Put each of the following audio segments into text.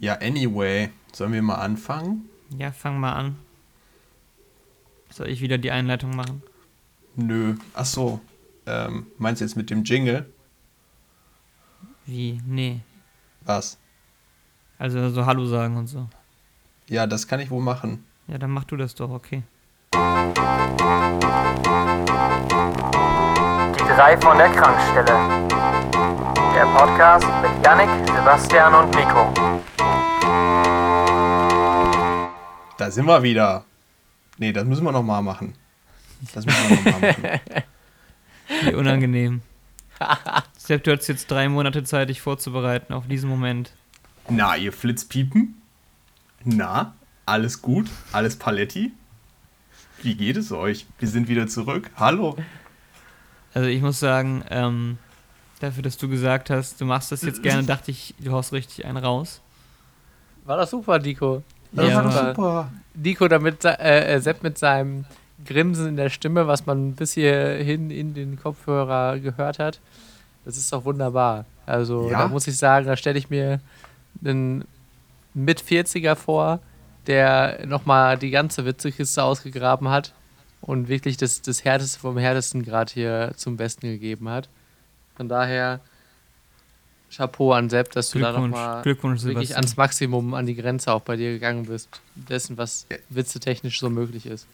Ja, anyway, sollen wir mal anfangen? Ja, fang mal an. Soll ich wieder die Einleitung machen? Nö. Ach so. Ähm, meinst du jetzt mit dem Jingle? Wie? Nee. Was? Also so Hallo sagen und so. Ja, das kann ich wohl machen. Ja, dann mach du das doch, okay. Die drei von der Krankstelle. Der Podcast mit Yannick, Sebastian und Nico. Da sind wir wieder. Nee, das müssen wir nochmal machen. Das müssen wir nochmal machen. Wie unangenehm. Sepp, du hattest jetzt drei Monate Zeit, dich vorzubereiten auf diesen Moment. Na, ihr Flitzpiepen? Na, alles gut? Alles Paletti? Wie geht es euch? Wir sind wieder zurück. Hallo. Also ich muss sagen, ähm, dafür, dass du gesagt hast, du machst das jetzt gerne, dachte ich, du haust richtig einen raus. War das super, Nico? Das war doch super. Nico damit, äh, äh, Sepp mit seinem Grinsen in der Stimme, was man bis hierhin in den Kopfhörer gehört hat. Das ist doch wunderbar. Also Ja? da muss ich sagen, da stelle ich mir einen mit 40er vor, der nochmal die ganze Witzekiste ausgegraben hat und wirklich das, das Härteste vom Härtesten gerade hier zum Besten gegeben hat. Von daher Chapeau an Sepp, dass du da nochmal wirklich Sebastian. ans Maximum, an die Grenze auch bei dir gegangen bist, dessen, was witzetechnisch so möglich ist.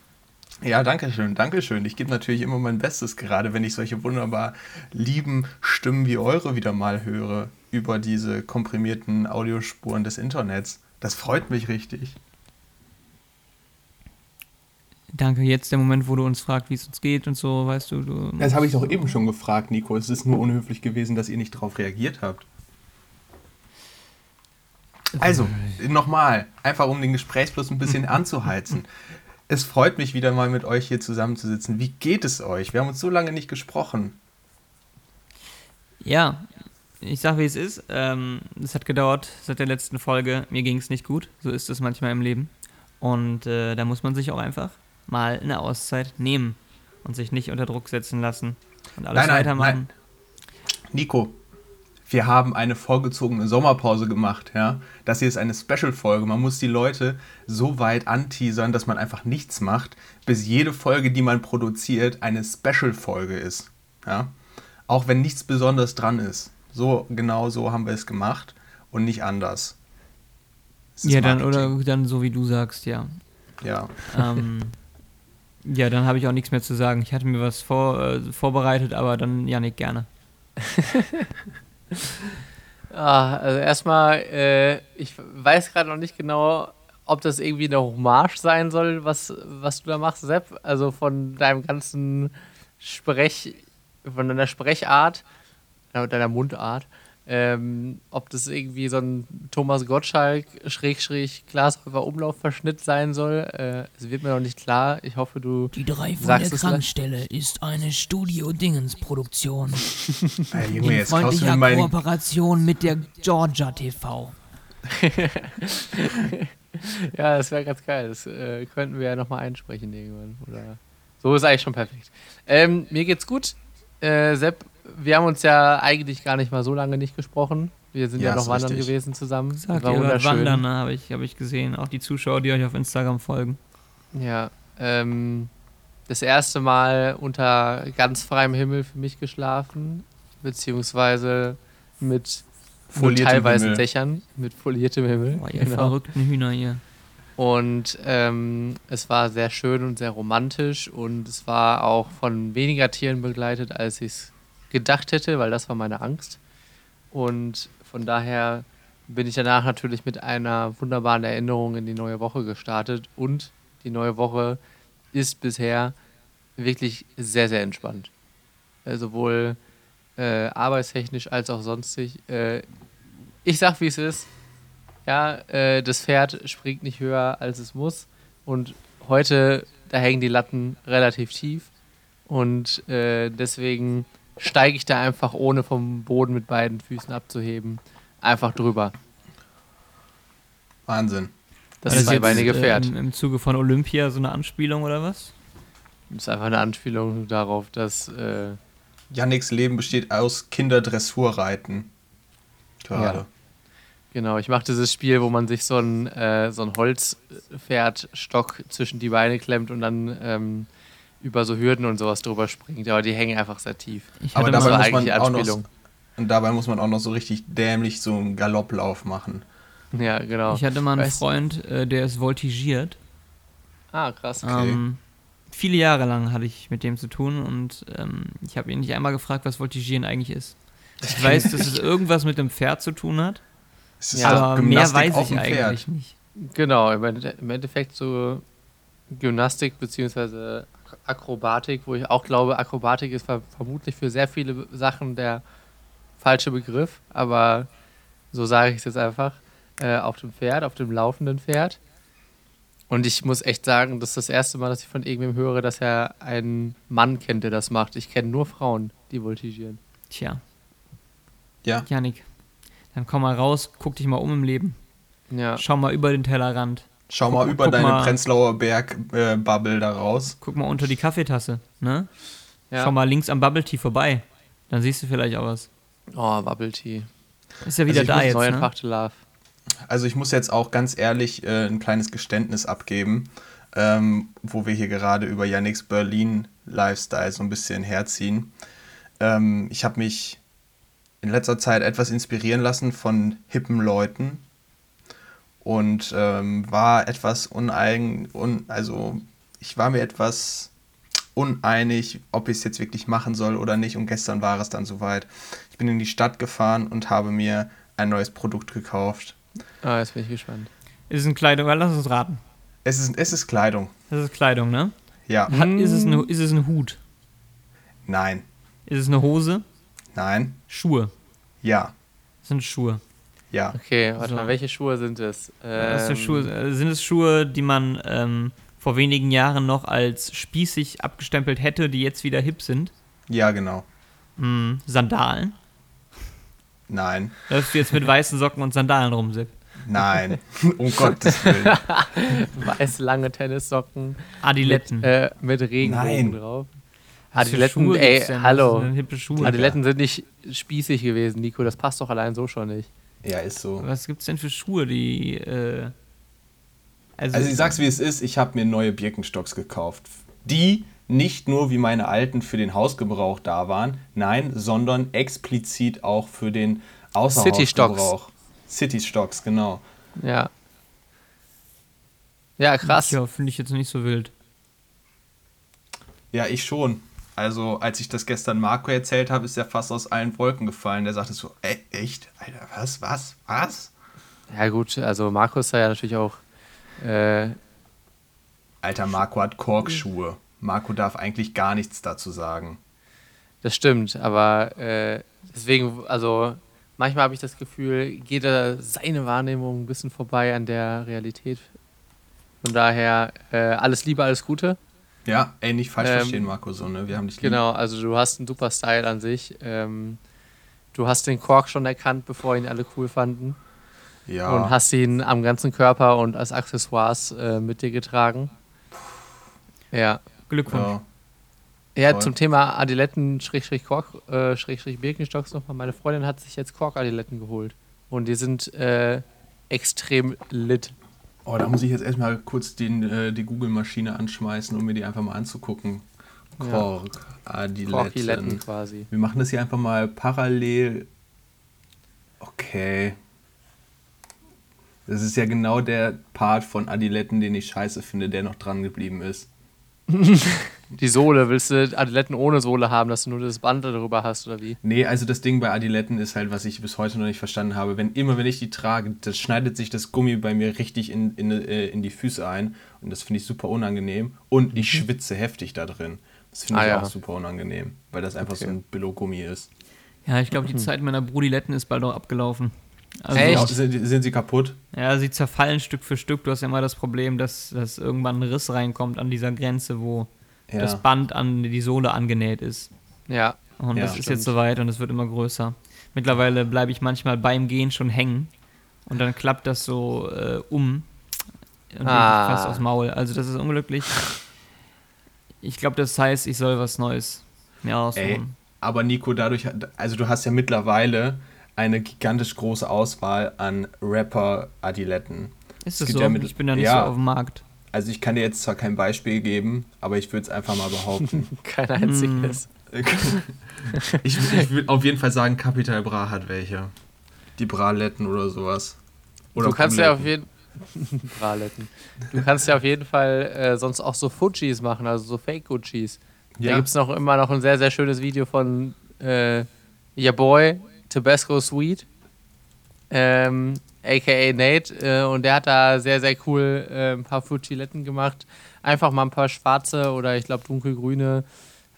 Ja, danke schön, danke schön. Ich gebe natürlich immer mein Bestes, gerade wenn ich solche wunderbar lieben Stimmen wie eure wieder mal höre über diese komprimierten Audiospuren des Internets. Das freut mich richtig. Danke, jetzt der Moment, wo du uns fragst, wie es uns geht und so, weißt du, du. Das habe ich doch eben schon gefragt, Nico. Es ist nur unhöflich gewesen, dass ihr nicht darauf reagiert habt. Also, nochmal, einfach um den Gesprächsfluss ein bisschen anzuheizen. Es freut mich wieder mal mit euch hier zusammenzusitzen. Wie geht es euch? Wir haben uns so lange nicht gesprochen. Ja, ich sag, wie es ist. Ähm, es hat gedauert seit der letzten Folge. Mir ging es nicht gut. So ist es manchmal im Leben. Und äh, da muss man sich auch einfach mal eine Auszeit nehmen und sich nicht unter Druck setzen lassen und alles Nein, nein, weitermachen. Nico, wir haben eine vorgezogene Sommerpause gemacht, ja. Das hier ist eine Special-Folge. Man muss die Leute so weit anteasern, dass man einfach nichts macht, bis jede Folge, die man produziert, eine Special-Folge ist. Ja. Auch wenn nichts Besonderes dran ist. So, genau so haben wir es gemacht und nicht anders. Ja, dann Marketing. oder dann so wie du sagst, ja. Ja. ähm, ja, dann habe ich auch nichts mehr zu sagen. Ich hatte mir was vor, äh, vorbereitet, aber dann Janik gerne. Ah, also erstmal, äh, ich weiß gerade noch nicht genau, ob das irgendwie eine Hommage sein soll, was, was du da machst, Sepp. Also von deinem ganzen Sprech, von deiner Sprechart, äh, deiner Mundart. Ähm, ob das irgendwie so ein Thomas Gottschalk Schrägstrich Glashäufer Umlaufverschnitt sein soll, äh, es wird mir noch nicht klar. Ich hoffe, du Die drei von Sagst der? Krankstelle ist eine Studio-Dingens-Produktion Ey, Junge, in jetzt klaust du freundlicher mir meinen. Kooperation mit der Georgia TV. Ja, das wäre ganz geil. Das äh, könnten wir ja nochmal einsprechen irgendwann. Oder so ist eigentlich schon perfekt. Ähm, mir geht's gut. Äh, Sepp, wir haben uns ja eigentlich gar nicht mal so lange nicht gesprochen. Wir sind ja, Ja, noch wandern richtig. gewesen zusammen. Sagt War wunderschön. wandern, ne? habe ich, hab ich gesehen. Auch die Zuschauer, die euch auf Instagram folgen. Ja, ähm, das erste Mal unter ganz freiem Himmel für mich geschlafen, beziehungsweise mit Foliertem teilweise Himmel. Dächern, mit foliertem Himmel. Boah, ihr genau. verrückten Hühner hier. Und ähm, es war sehr schön und sehr romantisch und es war auch von weniger Tieren begleitet, als ich es gedacht hätte, weil das war meine Angst. Und von daher bin ich danach natürlich mit einer wunderbaren Erinnerung in die neue Woche gestartet und die neue Woche ist bisher wirklich sehr, sehr entspannt. Äh, sowohl äh, arbeitstechnisch als auch sonstig. Äh, ich sag, wie es ist. Ja, äh, das Pferd springt nicht höher, als es muss. Und heute, da hängen die Latten relativ tief. Und äh, deswegen steige ich da einfach, ohne vom Boden mit beiden Füßen abzuheben, einfach drüber. Wahnsinn. Das jetzt, zweibeinige äh, Pferd. Im, Im Zuge von Olympia so eine Anspielung oder was? Das ist einfach eine Anspielung darauf, dass äh, Yannicks Leben besteht aus Kinderdressurreiten. Gerade. Genau, ich mache dieses Spiel, wo man sich so ein, äh, so ein Holzpferdstock zwischen die Beine klemmt und dann ähm, über so Hürden und sowas drüber springt. Aber die hängen einfach sehr tief. Ich Aber hatte das dabei muss man eigentlich die auch noch, Anspielung. und dabei muss man auch noch so richtig dämlich so einen Galopplauf machen. Ja, genau. ich hatte mal einen Weißt- Freund, äh, der ist voltigiert. Ah, krass. Okay. Ähm, viele Jahre lang hatte ich mit dem zu tun und ähm, ich habe ihn nicht einmal gefragt, was Voltigieren eigentlich ist. Ich weiß, dass es irgendwas mit dem Pferd zu tun hat, Es ist Ja, aber mehr weiß ich Pferd. eigentlich nicht. Genau, im Ende- im Endeffekt so Gymnastik Akrobatik, wo ich auch glaube, Akrobatik ist ver vermutlich für sehr viele Sachen der falsche Begriff, aber so sage ich es jetzt einfach, äh, auf dem Pferd, auf dem laufenden Pferd. Und ich muss echt sagen, das ist das erste Mal, dass ich von irgendwem höre, dass er einen Mann kennt, der das macht. Ich kenne nur Frauen, die voltigieren. Tja, Ja, Janik, dann komm mal raus, guck dich mal um im Leben. Ja, Schau mal über den Tellerrand. Schau mal Guck- über guck deine mal. Prenzlauer Berg-Bubble da raus. Guck mal unter die Kaffeetasse, ne? ja. Schau mal links am Bubble Tea vorbei. Dann siehst du vielleicht auch was. Oh, Bubble Tea. Ist ja wieder ich da jetzt, Neu ne? Love. Also ich muss jetzt auch ganz ehrlich äh, ein kleines Geständnis abgeben, ähm, wo wir hier gerade über Yannicks Berlin-Lifestyle so ein bisschen herziehen. Ähm, ich habe mich in letzter Zeit etwas inspirieren lassen von hippen Leuten und ähm, war etwas uneigen, un, also ich war mir etwas uneinig, ob ich es jetzt wirklich machen soll oder nicht und gestern war es dann soweit. Ich bin in die Stadt gefahren und habe mir ein neues Produkt gekauft. Ah, jetzt bin ich gespannt. Ist es eine Kleidung? Lass uns raten. Es ist, es ist Kleidung. Das ist Kleidung, ne? Ja. Hat, ist, es eine, ist es ein Hut? Nein. Ist es eine Hose? Nein. Schuhe. Ja. Das sind Schuhe. Ja. Okay, warte So. mal, welche Schuhe sind es? Das sind, Ähm, Schuhe. äh, sind es Schuhe, die man ähm, vor wenigen Jahren noch als spießig abgestempelt hätte, die jetzt wieder hip sind? Ja, genau. Hm, Sandalen. Nein. Läufst du jetzt mit weißen Socken und Sandalen rum, Sepp? Nein. um Gottes Willen. Weiß lange Tennissocken Adiletten. mit, äh, mit Regenbogen Nein. drauf. Adiletten, Schuhe ey, hallo. Das sind hippe Schuhe. Adiletten sind nicht spießig gewesen, Nico. Das passt doch allein so schon nicht. Ja, ist so. Was gibt's denn für Schuhe, die. Äh, also, Also ich sag's wie es ist, ich habe mir neue Birkenstocks gekauft. Die nicht nur wie meine alten für den Hausgebrauch da waren, nein, sondern explizit auch für den Außerhausgebrauch. City Stocks, genau. Ja. Ja, krass. Ja, finde ich jetzt nicht so wild. Ja, ich schon. Also, als ich das gestern Marco erzählt habe, ist er fast aus allen Wolken gefallen. Der sagte so, ey, echt? Alter, was, was, was? Ja, gut, also Markus ist ja natürlich auch. Äh, Alter, Marco hat Korkschuhe. Marco darf eigentlich gar nichts dazu sagen. das stimmt, aber äh, deswegen, also manchmal habe ich das Gefühl, geht da seine Wahrnehmung ein bisschen vorbei an der Realität. Von daher, äh, alles Liebe, alles Gute. Ja, ey, nicht falsch Ähm, verstehen, Marco, so, ne? Wir haben dich lieb. Genau, also du hast einen super Style an sich. Ähm, du hast den Kork schon erkannt, bevor ihn alle cool fanden. Ja. Und hast ihn am ganzen Körper und als Accessoires äh, mit dir getragen. Ja. Glückwunsch. ja. Ja, Voll. zum Thema Adiletten, Schrägstrich Kork, äh, Schrägstrich Birkenstocks nochmal. Meine Freundin hat sich jetzt Kork-Adiletten geholt. Und die sind äh, extrem lit. Oh, da muss ich jetzt erstmal kurz den, äh, die Google-Maschine anschmeißen, um mir die einfach mal anzugucken. Ja. Kork, Adiletten. Korkiletten quasi. Wir machen das hier einfach mal parallel. Okay. Das ist ja genau der Part von Adiletten, den ich scheiße finde, der noch dran geblieben ist. Die Sohle, willst du Adiletten ohne Sohle haben, dass du nur das Band darüber hast oder wie? Nee, also das Ding bei Adiletten ist halt, was ich bis heute noch nicht verstanden habe. Wenn immer, wenn ich die trage, das schneidet sich das Gummi bei mir richtig in, in, äh, in die Füße ein. Und das finde ich super unangenehm. Und ich schwitze heftig da drin. Das finde Ah, ich ja. auch super unangenehm, weil das einfach so Okay. ein Billo-Gummi ist. Ja, ich glaube, die Zeit meiner Brudiletten ist bald auch abgelaufen. Also, Echt? Ja, sind, sind sie kaputt? Ja, sie zerfallen Stück für Stück. Du hast ja immer das Problem, dass, dass irgendwann ein Riss reinkommt an dieser Grenze, wo Ja. das Band an die Sohle angenäht ist. Ja. Und Ja, das ist stimmt. jetzt soweit und es wird immer größer. Mittlerweile bleibe ich manchmal beim Gehen schon hängen und dann klappt das so äh, um und Ah. fast aufs Maul. Also das ist unglücklich. Ich glaube, das heißt, ich soll was Neues mir Ey, aussuchen. aber Nico, dadurch, also du hast ja mittlerweile eine gigantisch große Auswahl an Rapper-Adiletten. Ist Es das so? ja mit- ich bin da nicht ja. so auf dem Markt. Also ich kann dir jetzt zwar kein Beispiel geben, aber ich würde es einfach mal behaupten. Kein einziges. ich ich würde auf jeden Fall sagen, Capital Bra hat welche. Die Braletten oder sowas. Oder du kannst ja auf Buletten. jeden Braletten. Du kannst ja auf jeden Fall äh, sonst auch so Fujis machen, also so Fake Guccis. Da Ja. gibt es noch immer noch ein sehr, sehr schönes Video von äh, Your Boy, Tabasco Sweet, ähm, aka Nate. Äh, und der hat da sehr, sehr cool äh, ein paar Fujiletten gemacht. Einfach mal ein paar schwarze oder ich glaube dunkelgrüne,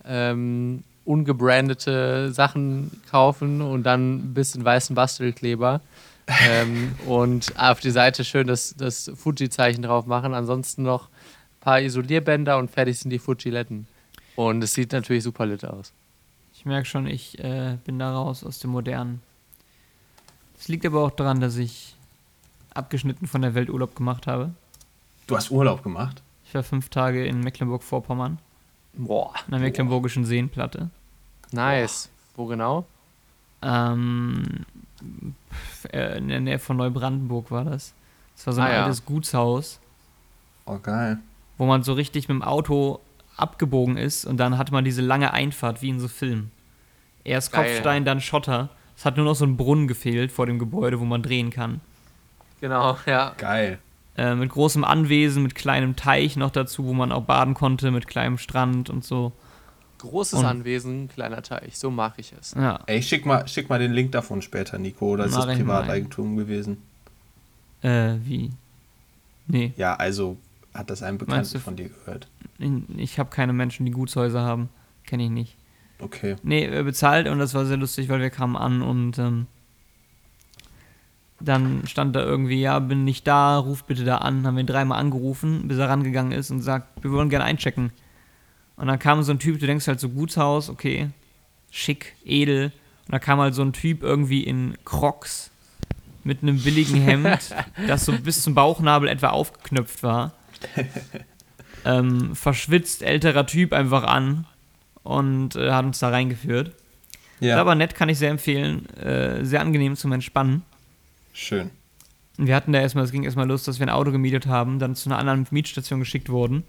ähm, ungebrandete Sachen kaufen und dann ein bisschen weißen Bastelkleber. ähm, und auf die Seite schön das, das Fuji-Zeichen drauf machen. Ansonsten noch ein paar Isolierbänder und fertig sind die Fujiletten. Und es sieht natürlich super lit aus. Ich merke schon, ich äh, bin da raus aus dem Modernen. Es liegt aber auch daran, dass ich abgeschnitten von der Welt Urlaub gemacht habe. Du hast Urlaub gemacht? Ich war fünf Tage in Mecklenburg-Vorpommern, Boah. in der Mecklenburgischen Seenplatte. Nice. Wo genau? Ähm, äh, in der Nähe von Neubrandenburg war das. Das war so ein Ah, ja. altes Gutshaus, Oh, geil. wo man so richtig mit dem Auto abgebogen ist und dann hat man diese lange Einfahrt wie in so Filmen. Erst Geil. Kopfstein, dann Schotter. Es hat nur noch so ein Brunnen gefehlt vor dem Gebäude, wo man drehen kann. Genau, ja. Geil. Äh, mit großem Anwesen, mit kleinem Teich noch dazu, wo man auch baden konnte, mit kleinem Strand und so. Großes Und- Anwesen, kleiner Teich. So mag ich es. Ja, Ey, schick mal, schick mal den Link davon später, Nico. Oder ist das. Privateigentum gewesen? äh, wie? Nee, Ja, also hat das ein Bekannter du- von dir gehört. ich, ich habe keine Menschen, die Gutshäuser haben. Kenne ich nicht. Okay. Nee, äh, bezahlt und das war sehr lustig, weil wir kamen an und ähm, dann stand da irgendwie, ja, bin nicht da, ruf bitte da an. Haben wir ihn dreimal angerufen, bis er rangegangen ist und sagt, wir wollen gerne einchecken. Und dann kam so ein Typ, du denkst halt so Gutshaus, okay, schick, edel. Und da kam halt so ein Typ irgendwie in Crocs mit einem billigen Hemd, das so bis zum Bauchnabel etwa aufgeknöpft war. ähm, verschwitzt, älterer Typ einfach an und äh, hat uns da reingeführt. Ja, Aber nett kann ich sehr empfehlen. Äh, sehr angenehm zum Entspannen. schön. Wir hatten da erstmal, es ging erstmal los, dass wir ein Auto gemietet haben, dann zu einer anderen Mietstation geschickt wurden.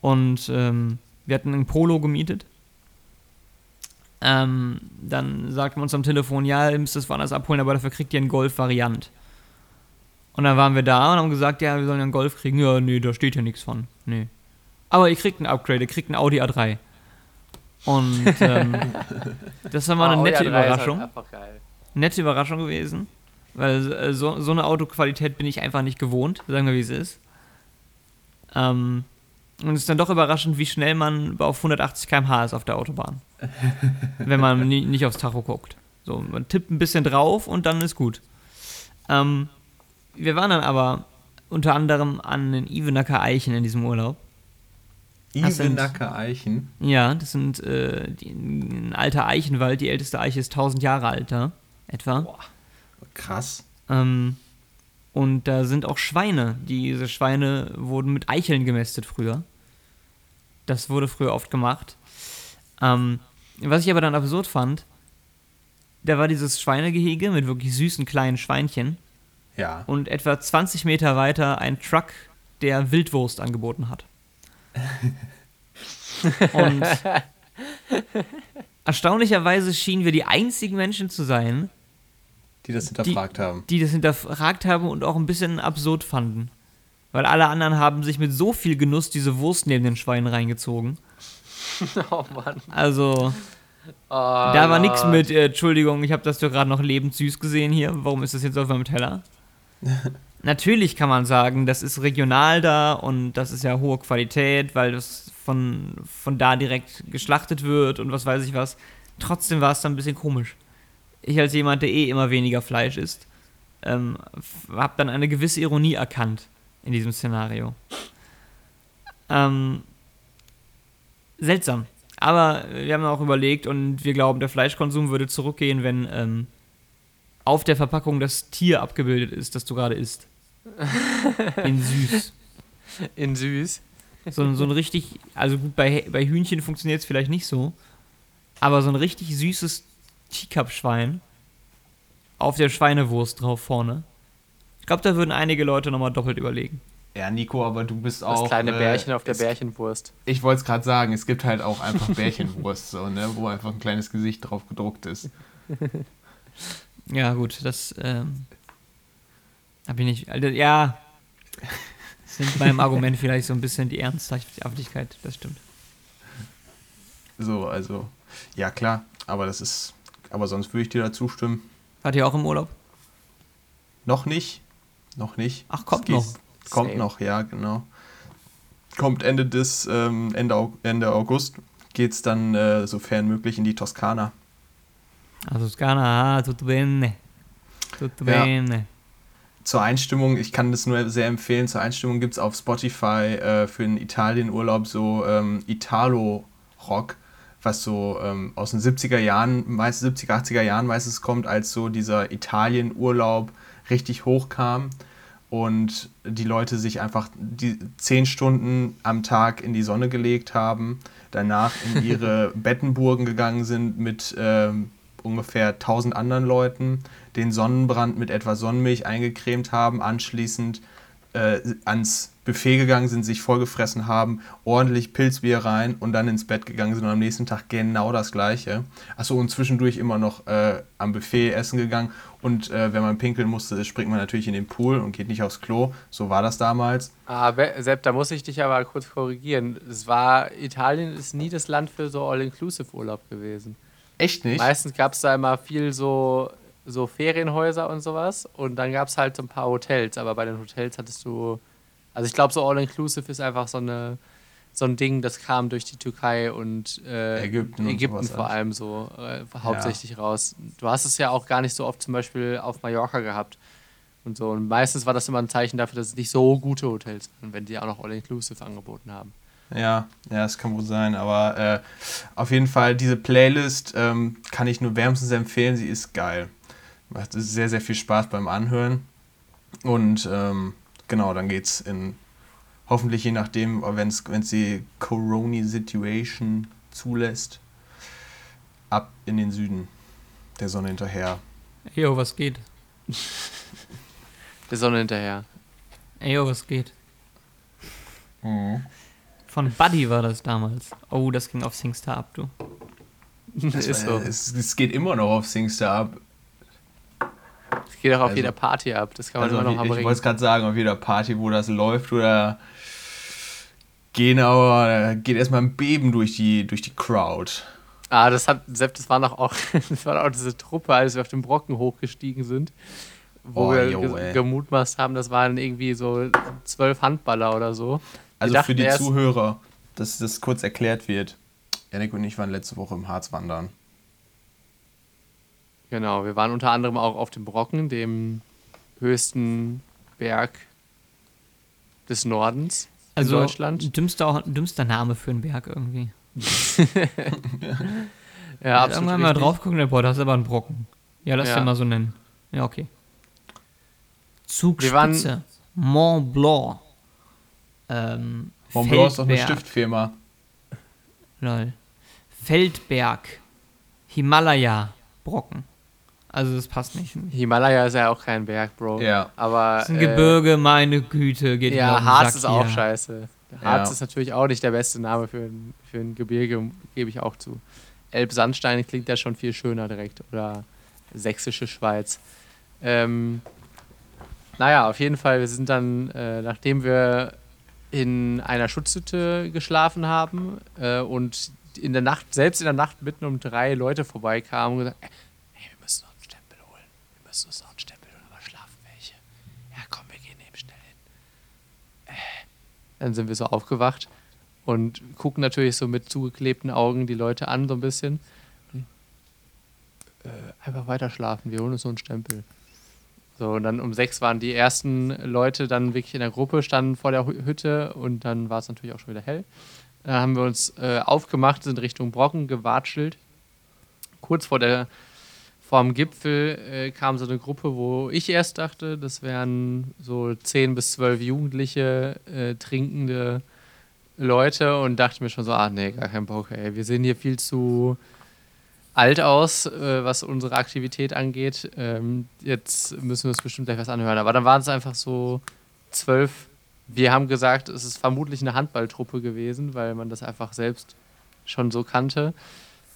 Und ähm, wir hatten ein Polo gemietet. Ähm, dann sagten wir uns am Telefon, ja, ihr müsst das woanders abholen, aber dafür kriegt ihr einen Golf-Variant. Und dann waren wir da und haben gesagt, ja, wir sollen ja einen Golf kriegen. Ja, nee, da steht ja nichts von. Nee. Aber ihr kriegt ein Upgrade, ihr kriegt einen Audi A3. Und ähm, das war mal eine Ah, nette halt Überraschung einfach geil. nette Überraschung gewesen. Weil äh, so, so eine Autoqualität bin ich einfach nicht gewohnt, sagen wir wie es ist. Ähm, und es ist dann doch überraschend, wie schnell man auf 180 km/h ist auf der Autobahn. wenn man nie, nicht aufs Tacho guckt. So, man tippt ein bisschen drauf und dann ist gut. Ähm, wir waren dann aber unter anderem an den Ivenacker Eichen in diesem Urlaub. Ivenacker Eichen. Ja, das sind äh, die, ein alter Eichenwald. Die älteste Eiche ist 1000 Jahre alt da, etwa. Krass. Ähm, und da sind auch Schweine. Diese Schweine wurden mit Eicheln gemästet früher. Das wurde früher oft gemacht. Ähm, was ich aber dann absurd fand, da war dieses Schweinegehege mit wirklich süßen kleinen Schweinchen Ja. und etwa 20 Meter weiter ein Truck, der Wildwurst angeboten hat. Und erstaunlicherweise schienen wir die einzigen Menschen zu sein, Die das hinterfragt haben. die das hinterfragt haben und auch ein bisschen absurd fanden. Weil alle anderen haben sich mit so viel Genuss diese Wurst neben den Schweinen reingezogen. Oh Mann. Also, Oh, da war nichts mit, äh, Entschuldigung, ich habe das doch gerade noch lebend süß gesehen hier. Warum ist das jetzt auf meinem Teller? Natürlich kann man sagen, das ist regional da und das ist ja hohe Qualität, weil das von, von da direkt geschlachtet wird und was weiß ich was. Trotzdem war es dann ein bisschen komisch. Ich als jemand, der eh immer weniger Fleisch isst, ähm, habe dann eine gewisse Ironie erkannt in diesem Szenario. Ähm, seltsam. Aber wir haben auch überlegt und wir glauben, der Fleischkonsum würde zurückgehen, wenn ähm, auf der Verpackung das Tier abgebildet ist, das du gerade isst. In süß. In süß. So, so ein richtig, also gut, bei, bei Hühnchen funktioniert es vielleicht nicht so, aber so ein richtig süßes Teacup-Schwein auf der Schweinewurst drauf vorne. Ich glaube, da würden einige Leute nochmal doppelt überlegen. Ja, Nico, aber du bist Das auch. kleine äh, Bärchen auf der es- Bärchenwurst. Ich wollte es gerade sagen, es gibt halt auch einfach Bärchenwurst, so, ne, wo einfach ein kleines Gesicht drauf gedruckt ist. Ja, gut, das ähm, habe ich nicht. Also, ja, sind beim Argument vielleicht so ein bisschen die Ernsthaftigkeit, das stimmt. So, also, ja klar, aber das ist. Aber sonst würde ich dir da zustimmen. Wart ihr auch im Urlaub? Noch nicht. Noch nicht. Ach, kommt noch. Kommt Same. noch, ja, genau. Kommt Ende des, ähm, Ende, Ende August geht's dann, äh, sofern möglich, in die Toskana. Also Toskana, ah, tutto bene. Tutto Ja. bene. Zur Einstimmung, ich kann das nur sehr empfehlen, zur Einstimmung gibt es auf Spotify äh, für den Italienurlaub so ähm, Italo-Rock, was so ähm, aus den 70er Jahren, meist 70er, 80er Jahren meistens kommt, als so dieser Italienurlaub richtig hochkam und die Leute sich einfach die zehn Stunden am Tag in die Sonne gelegt haben, danach in ihre Bettenburgen gegangen sind mit ähm, ungefähr 1000 anderen Leuten, den Sonnenbrand mit etwas Sonnenmilch eingecremt haben, anschließend äh, ans Buffet gegangen sind, sich vollgefressen haben, ordentlich Pilzbier rein und dann ins Bett gegangen sind und am nächsten Tag genau das gleiche. Achso, und zwischendurch immer noch äh, am Buffet essen gegangen und äh, wenn man pinkeln musste, springt man natürlich in den Pool und geht nicht aufs Klo. So war das damals. Aber Ah, Sepp, da muss ich dich aber kurz korrigieren. Es war, Italien ist nie das Land für so All-Inclusive-Urlaub gewesen. Echt nicht? Meistens gab es da immer viel so, so Ferienhäuser und sowas und dann gab es halt so ein paar Hotels, aber bei den Hotels hattest du, also ich glaube so All-Inclusive ist einfach so, eine, so ein Ding, das kam durch die Türkei und äh, Ägypten und Ägypten sowas vor alles. allem so äh, hauptsächlich raus. Du hast es ja auch gar nicht so oft zum Beispiel auf Mallorca gehabt und so und meistens war das immer ein Zeichen dafür, dass es nicht so gute Hotels waren, wenn die auch noch All-Inclusive angeboten haben. Ja, ja, das kann wohl sein. Aber äh, auf jeden Fall, diese Playlist ähm, kann ich nur wärmstens empfehlen. Sie ist geil. Macht sehr, sehr viel Spaß beim Anhören. Und ähm, genau, dann geht's in hoffentlich je nachdem, wenn es die Corona-Situation zulässt, ab in den Süden der Sonne hinterher. Eyo, was geht? Der Sonne hinterher. Eyo, was geht? Von Buddy war das damals. Oh, das ging auf Singstar ab, du. Das ist so. es, es geht immer noch auf Singstar ab. Es geht auch auf Also- jeder Party ab. Das kann man Also immer noch ich, ich wollte es gerade sagen, auf jeder Party, wo das läuft, oder gehen aber, da geht erstmal ein Beben durch die, durch die Crowd. Ah, das hat, Sepp, das war noch auch, das war auch diese Truppe, als wir auf den Brocken hochgestiegen sind, wo Oh, wir jo, ge ey. gemutmaßt haben, das waren irgendwie so zwölf Handballer oder so. Also für die Zuhörer, dass das kurz erklärt wird. Janik und ich waren letzte Woche im Harz wandern. Genau, wir waren unter anderem auch auf dem Brocken, dem höchsten Berg des Nordens Also, in Deutschland. Dümmster, dümmster Name für einen Berg irgendwie. Ja, Irgendwann mal drauf gucken, boah, das ist aber ein Brocken. Ja, lass Ja. den mal so nennen. Ja, okay. Wir waren- Zugspitze. Mont Blanc. Ähm, Mont Blanc ist doch eine. Stiftfirma. Lol. Feldberg. Himalaya. Brocken. Also das passt nicht. Das Himalaya ist ja auch kein Berg, Bro. Ja. Aber ist ein äh, Gebirge, meine Güte. Geht Ja, Harz Sack ist auch hier. scheiße. Harz Ja. ist natürlich auch nicht der beste Name für ein, für ein Gebirge, gebe ich auch zu. Elbsandstein klingt ja schon viel schöner direkt. Oder sächsische Schweiz. Ähm, naja, auf jeden Fall, wir sind dann, äh, nachdem wir in einer Schutzhütte geschlafen haben äh, und in der Nacht, selbst in der Nacht mitten um drei Leute vorbeikamen und gesagt, hey, wir müssen noch einen Stempel holen. Wir müssen uns noch einen Stempel holen, aber schlafen welche. Ja, komm, wir gehen eben schnell hin. Dann sind wir so aufgewacht und gucken natürlich so mit zugeklebten Augen die Leute an, so ein bisschen. Äh, einfach weiter schlafen, wir holen uns so einen Stempel. So, und dann um sechs waren die ersten Leute dann wirklich in der Gruppe, standen vor der Hü- Hütte und dann war es natürlich auch schon wieder hell. Dann haben wir uns äh, aufgemacht, sind Richtung Brocken gewatschelt. Kurz vor der vorm Gipfel äh, kam so eine Gruppe, wo ich erst dachte, das wären so 10 bis 12 Jugendliche äh, trinkende Leute und dachte mir schon so, ah nee, gar kein Bock, ey. Wir sind hier viel zu alt aus, äh, was unsere Aktivität angeht. Ähm, jetzt müssen wir uns bestimmt gleich was anhören. Aber dann waren es einfach so zwölf. Wir haben gesagt, es ist vermutlich eine Handballtruppe gewesen, weil man das einfach selbst schon so kannte.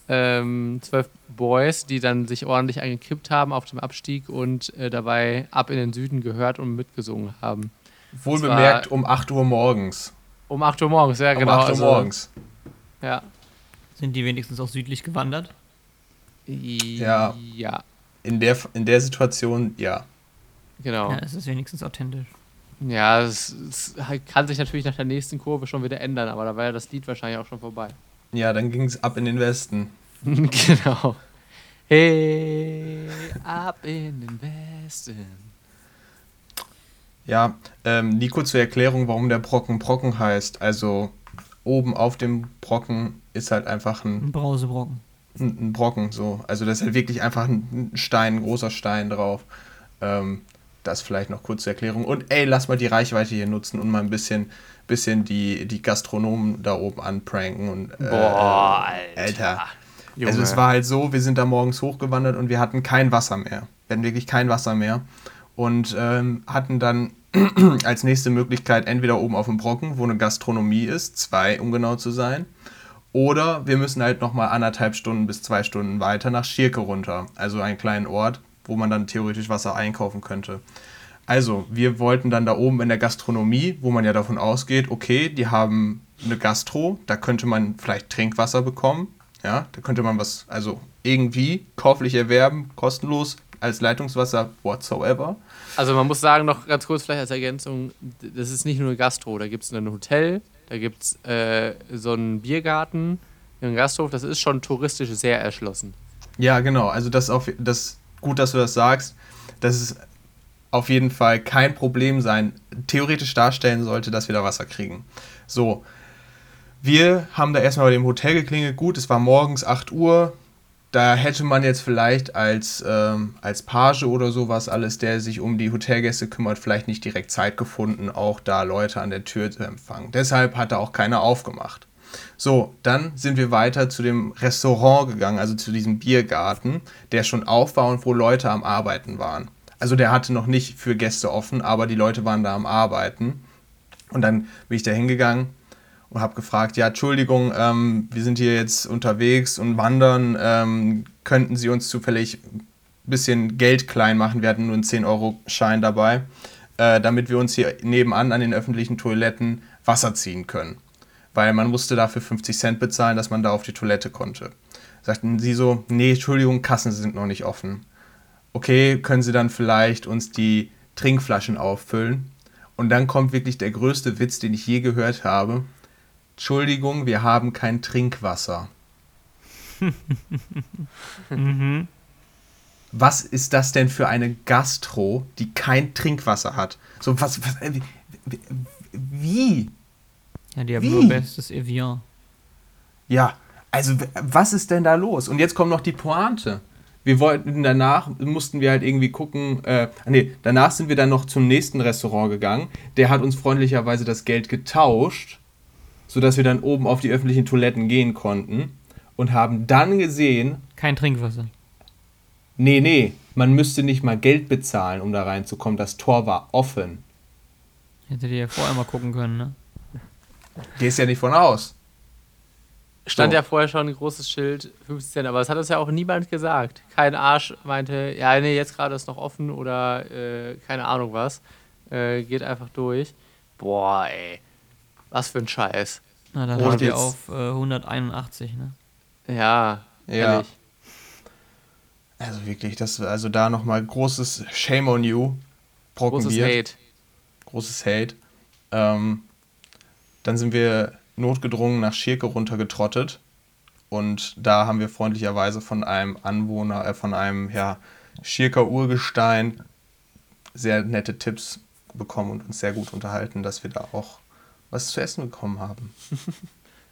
Ähm, zwölf Boys, die dann sich ordentlich angekippt haben auf dem Abstieg und äh, dabei ab in den Süden gehört und mitgesungen haben. Wohl Das bemerkt um 8 Uhr morgens. Um 8 Uhr morgens, ja, Um genau. 8 Uhr also, morgens. Ja. Sind die wenigstens auch südlich gewandert? Ja. Ja, In der, in der Situation, ja. genau. Ja, es ist wenigstens authentisch. Ja, es, es kann sich natürlich nach der nächsten Kurve schon wieder ändern, aber da war ja das Lied wahrscheinlich auch schon vorbei. Ja, dann ging es ab in den Westen. genau. Hey, ab in den Westen. Ja, ähm, Nico zur Erklärung, warum der Brocken Brocken heißt. Also oben auf dem Brocken ist halt einfach ein, Ein Brausebrocken. Ein, ein Brocken so. Also da ist halt wirklich einfach ein ein Stein, ein großer Stein drauf. Ähm, das vielleicht noch kurz zur Erklärung. Und ey, lass mal die Reichweite hier nutzen und mal ein bisschen, bisschen die, die Gastronomen da oben anpranken. Und, äh, Boah, Alter. Junge. Also es war halt so, wir sind da morgens hochgewandert und wir hatten kein Wasser mehr. Wir hatten wirklich kein Wasser mehr. Und ähm, hatten dann als nächste Möglichkeit entweder oben auf dem Brocken, wo eine Gastronomie ist, zwei um genau zu sein, oder wir müssen halt nochmal anderthalb Stunden bis zwei Stunden weiter nach Schirke runter. Also einen kleinen Ort, wo man dann theoretisch Wasser einkaufen könnte. Also, wir wollten dann da oben in der Gastronomie, wo man ja davon ausgeht, okay, die haben eine Gastro, da könnte man vielleicht Trinkwasser bekommen. Ja, da könnte man was, also irgendwie kauflich erwerben, kostenlos, als Leitungswasser whatsoever. Also man muss sagen, noch ganz kurz vielleicht als Ergänzung, das ist nicht nur eine Gastro, da gibt es ein Hotel, da gibt es äh, so einen Biergarten, einen Gasthof, das ist schon touristisch sehr erschlossen. Ja, genau. Also das auf das gut, dass du das sagst. Das ist auf jeden Fall kein Problem sein, theoretisch darstellen sollte, dass wir da Wasser kriegen. So, wir haben da erstmal bei dem Hotel geklingelt. Gut, es war morgens 8 Uhr. Da hätte man jetzt vielleicht als, ähm, als Page oder sowas alles, der sich um die Hotelgäste kümmert, vielleicht nicht direkt Zeit gefunden, auch da Leute an der Tür zu empfangen. Deshalb hat da auch keiner aufgemacht. So, dann sind wir weiter zu dem Restaurant gegangen, also zu diesem Biergarten, der schon auf war und wo Leute am Arbeiten waren. Also der hatte noch nicht für Gäste offen, aber die Leute waren da am Arbeiten. Und dann bin ich da hingegangen und habe gefragt, ja, Entschuldigung, ähm, wir sind hier jetzt unterwegs und wandern, ähm, könnten Sie uns zufällig ein bisschen Geld klein machen? Wir hatten nur einen 10-Euro-Schein dabei, äh, damit wir uns hier nebenan an den öffentlichen Toiletten Wasser ziehen können. Weil man musste dafür 50 Cent bezahlen, dass man da auf die Toilette konnte. Sagten sie so, nee, Entschuldigung, Kassen sind noch nicht offen. Okay, können Sie dann vielleicht uns die Trinkflaschen auffüllen? Und dann kommt wirklich der größte Witz, den ich je gehört habe. Entschuldigung, wir haben kein Trinkwasser. Mhm. Was ist das denn für eine Gastro, die kein Trinkwasser hat? So, was, was, äh, wie-? Ja, die haben Wie? nur bestes Evian. Ja, also was ist denn da los? Und jetzt kommt noch die Pointe. Wir wollten danach, mussten wir halt irgendwie gucken, äh, nee, danach sind wir dann noch zum nächsten Restaurant gegangen. Der hat uns freundlicherweise das Geld getauscht, sodass wir dann oben auf die öffentlichen Toiletten gehen konnten und haben dann gesehen, Kein Trinkwasser. nee, nee, man müsste nicht mal Geld bezahlen, um da reinzukommen. Das Tor war offen. Hättet ihr ja vorher mal gucken können, ne? Gehst ja nicht von aus. Stand So. ja vorher schon ein großes Schild, 50 Cent, aber das hat uns ja auch niemand gesagt. Kein Arsch meinte, ja, nee, jetzt gerade ist noch offen oder äh, keine Ahnung was. Äh, geht einfach durch. Boah, ey. Was für ein Scheiß. Na, da wir jetzt- auf äh, 181, ne? Ja, Ja. ehrlich. Also wirklich, das also da nochmal großes Shame on you. Großes. Hate. großes Hate. Ähm, dann sind wir notgedrungen nach Schirke runtergetrottet und da haben wir freundlicherweise von einem Anwohner, äh, von einem ja, Schirker Urgestein sehr nette Tipps bekommen und uns sehr gut unterhalten, dass wir da auch was zu essen bekommen haben.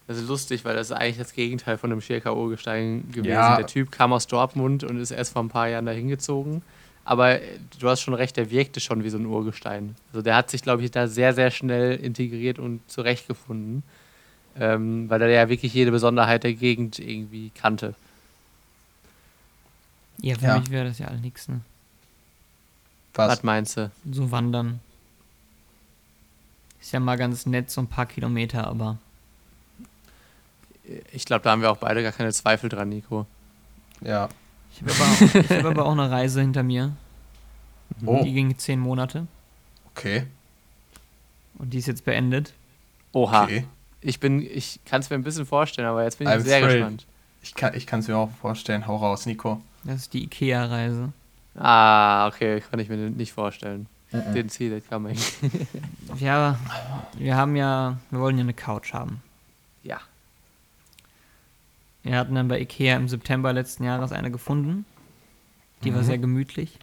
Das ist lustig, weil das ist eigentlich das Gegenteil von einem Schirka-Urgestein gewesen. Ja. Der Typ kam aus Dortmund und ist erst vor ein paar Jahren dahin gezogen. Aber äh, du hast schon recht, der wirkte schon wie so ein Urgestein. Also der hat sich, glaube ich, da sehr, sehr schnell integriert und zurechtgefunden. Ähm, weil er ja wirklich jede Besonderheit der Gegend irgendwie kannte. Ja, für Ja. mich wäre das ja all nix, ne? Was? Was meinst du? So wandern. Ist ja mal ganz nett, so ein paar Kilometer, aber Ich glaube, da haben wir auch beide gar keine Zweifel dran, Nico. Ja. ich habe aber, auch- ich hab aber auch eine Reise hinter mir. Oh, Die ging zehn Monate okay. und die ist jetzt beendet. Oha. okay. Ich bin, ich kann es mir ein bisschen vorstellen, aber jetzt bin ich I'm sehr thrilled. gespannt. Ich kann es mir auch vorstellen. Hau raus, Nico. Das ist die Ikea-Reise. Ah, okay, kann ich mir nicht vorstellen. Mhm. Den see that coming. Ja, wir haben ja, wir wollen ja eine Couch haben. ja. Wir hatten dann bei Ikea im September letzten Jahres eine gefunden. Die war Mhm. sehr gemütlich.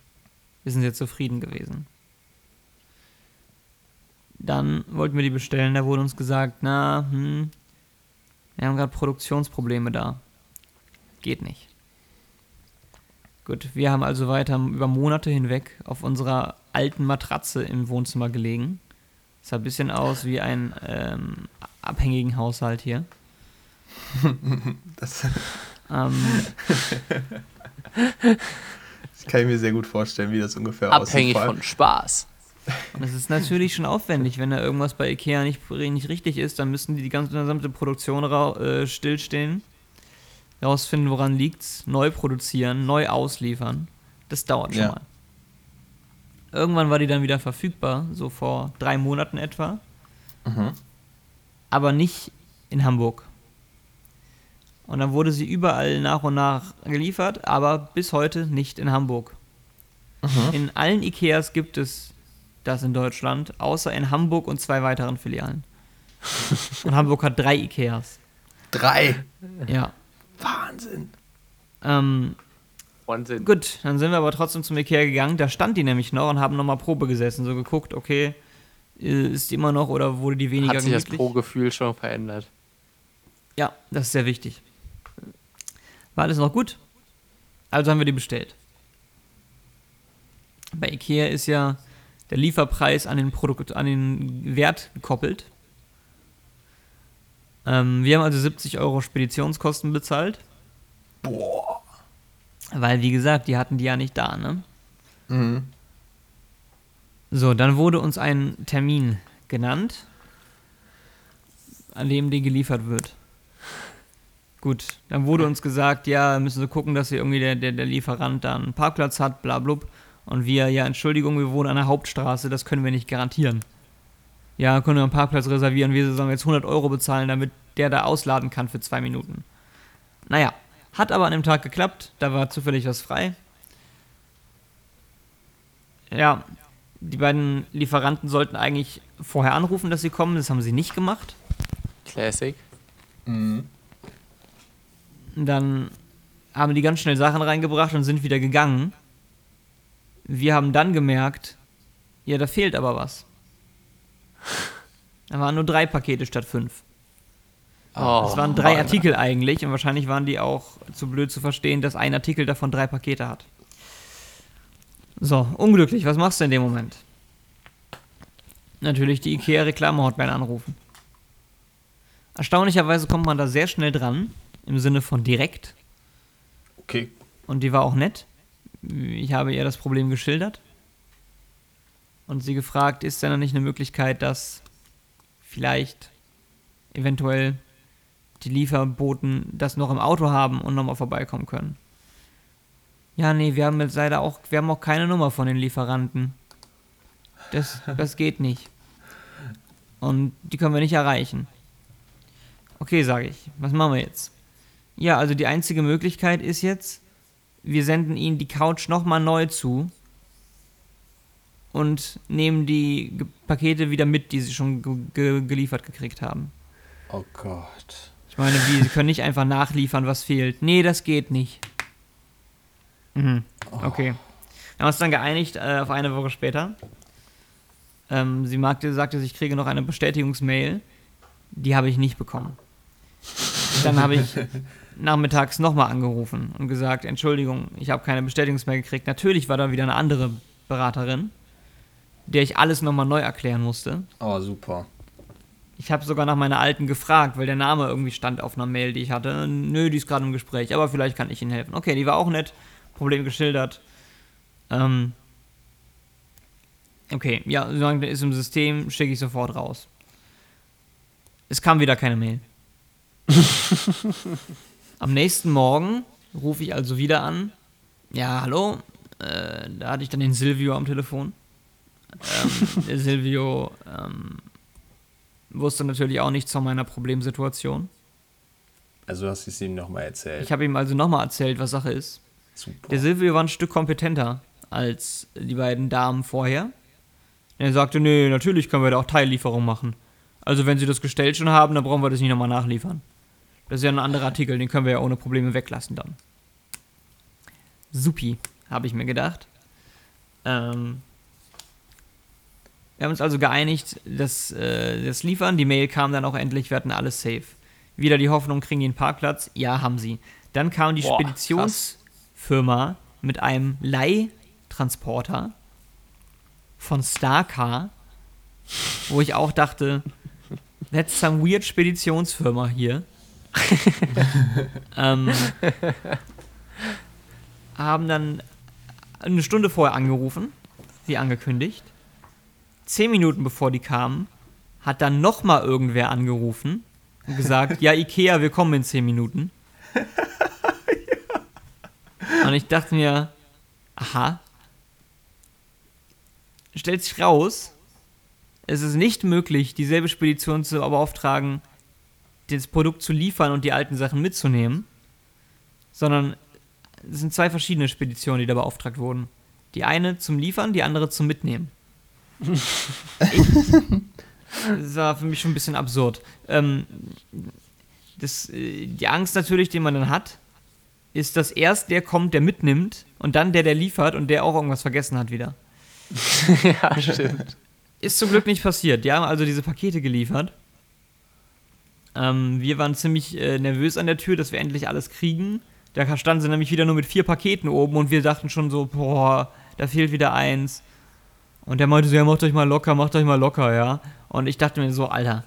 Wir sind sehr zufrieden gewesen. Dann wollten wir die bestellen, da wurde uns gesagt, na, hm, wir haben gerade Produktionsprobleme da. Geht nicht. Gut, wir haben also weiter über Monate hinweg auf unserer alten Matratze im Wohnzimmer gelegen. Sah ein bisschen aus wie ein ähm, abhängigen Haushalt hier. Das, Ähm, das kann ich mir sehr gut vorstellen, wie das ungefähr Abhängig aussieht. Allem- von Spaß. Und es ist natürlich schon aufwendig, wenn da irgendwas bei Ikea nicht, nicht richtig ist, dann müssen die die ganze gesamte Produktion äh, stillstehen, rausfinden, woran liegt's, neu produzieren, neu ausliefern. Das dauert schon Ja. mal. Irgendwann war die dann wieder verfügbar, so vor drei Monaten etwa, Mhm. aber nicht in Hamburg. Und dann wurde sie überall nach und nach geliefert, aber bis heute nicht in Hamburg. Mhm. In allen Ikeas gibt es das in Deutschland, außer in Hamburg und zwei weiteren Filialen. Und Hamburg hat drei Ikeas. Drei. Ja. Wahnsinn. Ähm, Wahnsinn. gut, dann sind wir aber trotzdem zum Ikea gegangen. Da stand die nämlich noch und haben nochmal Probe gesessen. So geguckt, okay, äh, ist die immer noch oder wurde die weniger Hat sich das gemütlich? Pro-Gefühl schon verändert. Ja, das ist sehr wichtig. War alles noch gut? Also haben wir die bestellt. Bei Ikea ist ja der Lieferpreis an den Produkt, an den Wert gekoppelt. Ähm, wir haben also 70 Euro Speditionskosten bezahlt, Boah. Weil wie gesagt, die hatten die ja nicht da, ne? Mhm. So, dann wurde uns ein Termin genannt, an dem die geliefert wird. Gut, dann wurde uns gesagt, ja, müssen Sie gucken, dass hier irgendwie der, der, der Lieferant da einen Parkplatz hat, bla blub. Und wir, ja, Entschuldigung, wir wohnen an der Hauptstraße, das können wir nicht garantieren. Ja, können wir einen Parkplatz reservieren, wir sollen jetzt 100 Euro bezahlen, damit der da ausladen kann für zwei Minuten. Naja, hat aber an dem Tag geklappt, da war zufällig was frei. Ja, die beiden Lieferanten sollten eigentlich vorher anrufen, dass sie kommen. Das haben sie nicht gemacht. Classic. Mhm. Dann haben die ganz schnell Sachen reingebracht und sind wieder gegangen. Wir haben dann gemerkt, ja, da fehlt aber was. Da waren nur drei Pakete statt fünf. Oh, Es waren drei Artikel eigentlich und wahrscheinlich waren die auch zu blöd zu verstehen, dass ein Artikel davon drei Pakete hat. So, unglücklich, was machst du in dem Moment? Natürlich die IKEA-Reklame-Hotline anrufen. Erstaunlicherweise kommt man da sehr schnell dran, im Sinne von direkt. Okay. Und die war auch nett. Ich habe ihr das Problem geschildert. Und sie gefragt, ist denn da nicht eine Möglichkeit, dass vielleicht eventuell die Lieferboten das noch im Auto haben und nochmal vorbeikommen können. Ja, nee, wir haben jetzt leider auch, wir haben auch keine Nummer von den Lieferanten. Das, das geht nicht. Und die können wir nicht erreichen. Okay, sage ich. Was machen wir jetzt? Ja, also die einzige Möglichkeit ist jetzt, wir senden ihnen die Couch nochmal neu zu und nehmen die Pakete wieder mit, die sie schon ge geliefert gekriegt haben. Oh Gott. Ich meine, wie, sie können nicht einfach nachliefern, was fehlt. Nee, das geht nicht. Mhm. Okay. Wir haben uns dann geeinigt äh, auf eine Woche später. Ähm, sie magte, sagte, ich kriege noch eine Bestätigungsmail. Die habe ich nicht bekommen. Dann habe ich nachmittags nochmal angerufen und gesagt, Entschuldigung, ich habe keine Bestätigungsmail gekriegt. Natürlich war da wieder eine andere Beraterin, der ich alles nochmal neu erklären musste. Oh, super. Ich habe sogar nach meiner alten gefragt, weil der Name irgendwie stand auf einer Mail, die ich hatte. Nö, die ist gerade im Gespräch, aber vielleicht kann ich Ihnen helfen. Okay, die war auch nett, Problem geschildert. Ähm, okay, ja, solange der ist im System, schicke ich sofort raus. Es kam wieder keine Mail. Am nächsten Morgen rufe ich also wieder an. Ja, hallo. Äh, da hatte ich dann den Silvio am Telefon. Ähm, der Silvio ähm, wusste natürlich auch nichts von meiner Problemsituation. Also du hast es ihm nochmal erzählt. Ich habe ihm also nochmal erzählt, was Sache ist. Super. Der Silvio war ein Stück kompetenter als die beiden Damen vorher. Er sagte, nee, natürlich können wir da auch Teillieferung machen. Also wenn sie das gestellt schon haben, dann brauchen wir das nicht nochmal nachliefern. Das ist ja ein anderer Artikel, den können wir ja ohne Probleme weglassen dann. Supi, habe ich mir gedacht. Ähm, wir haben uns also geeinigt, dass äh, das Liefern, die Mail kam dann auch endlich, wir hatten alles safe. Wieder die Hoffnung, kriegen die einen Parkplatz? Ja, haben sie. Dann kam die Boah, Speditionsfirma mit einem Leihtransporter von Starcar, wo ich auch dachte, that's some weird Speditionsfirma hier. ähm, haben dann eine Stunde vorher angerufen, wie angekündigt. Zehn Minuten bevor die kamen, hat dann nochmal irgendwer angerufen und gesagt, ja, Ikea, wir kommen in zehn Minuten. Und ich dachte mir, aha, stellt sich raus, es ist nicht möglich, dieselbe Spedition zu beauftragen, das Produkt zu liefern und die alten Sachen mitzunehmen, sondern es sind zwei verschiedene Speditionen, die da beauftragt wurden. Die eine zum Liefern, die andere zum Mitnehmen. Das war für mich schon ein bisschen absurd. Ähm, das, äh, die Angst natürlich, die man dann hat, ist, dass erst der kommt, der mitnimmt und dann der, der liefert und der auch irgendwas vergessen hat wieder. ja, stimmt. Ist zum Glück nicht passiert. Die haben also diese Pakete geliefert. Ähm, wir waren ziemlich äh, nervös an der Tür, dass wir endlich alles kriegen. Da standen sie nämlich wieder nur mit vier Paketen oben und wir dachten schon so, boah, da fehlt wieder eins. Und der meinte so, ja, macht euch mal locker, macht euch mal locker, ja. Und ich dachte mir so, Alter.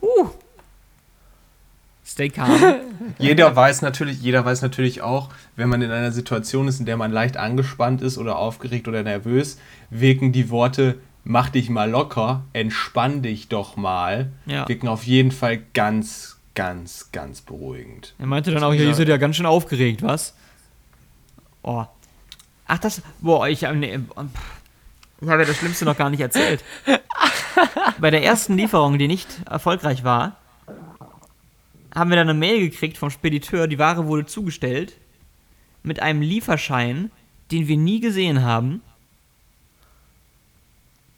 Uh. Stay calm. Jeder weiß natürlich, jeder weiß natürlich auch, wenn man in einer Situation ist, in der man leicht angespannt ist oder aufgeregt oder nervös, wirken die Worte mach dich mal locker, entspann dich doch mal, Ja. wirken auf jeden Fall ganz, ganz, ganz beruhigend. Er meinte dann auch, ja, ihr seid ja ganz schön aufgeregt, was? Oh. Ach, das. Boah, ich. Ich habe ja das Schlimmste noch gar nicht erzählt. Bei der ersten Lieferung, die nicht erfolgreich war, haben wir dann eine Mail gekriegt vom Spediteur, die Ware wurde zugestellt, mit einem Lieferschein, den wir nie gesehen haben.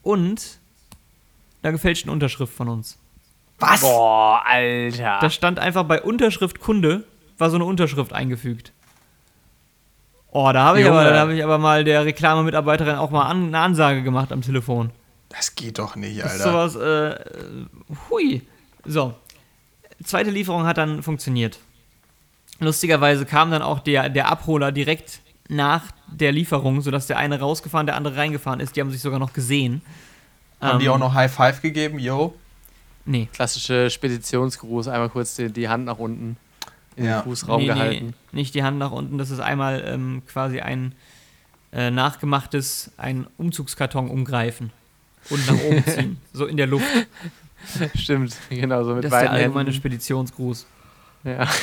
Und einer gefälschten Unterschrift von uns. Was? Boah, Alter. Da stand einfach bei Unterschrift Kunde, war so eine Unterschrift eingefügt. Oh, da habe ich, aber, da hab ich aber mal der Reklamemitarbeiterin auch mal an, eine Ansage gemacht am Telefon. Das geht doch nicht, Das ist Alter. sowas, äh, hui. So. Zweite Lieferung hat dann funktioniert. Lustigerweise kam dann auch der, der Abholer direkt nach der Lieferung, sodass der eine rausgefahren, der andere reingefahren ist. Die haben sich sogar noch gesehen. Haben die Ähm, auch noch High Five gegeben, yo? Nee. Klassische Speditionsgruß, einmal kurz die, die Hand nach unten Ja. den Fußraum nee, gehalten. Nee, nicht die Hand nach unten. Das ist einmal ähm, quasi ein äh, nachgemachtes, ein Umzugskarton umgreifen und nach oben ziehen. So in der Luft. Stimmt, genau, so mit Das ist der beiden allgemeine Händen. Speditionsgruß. Ja.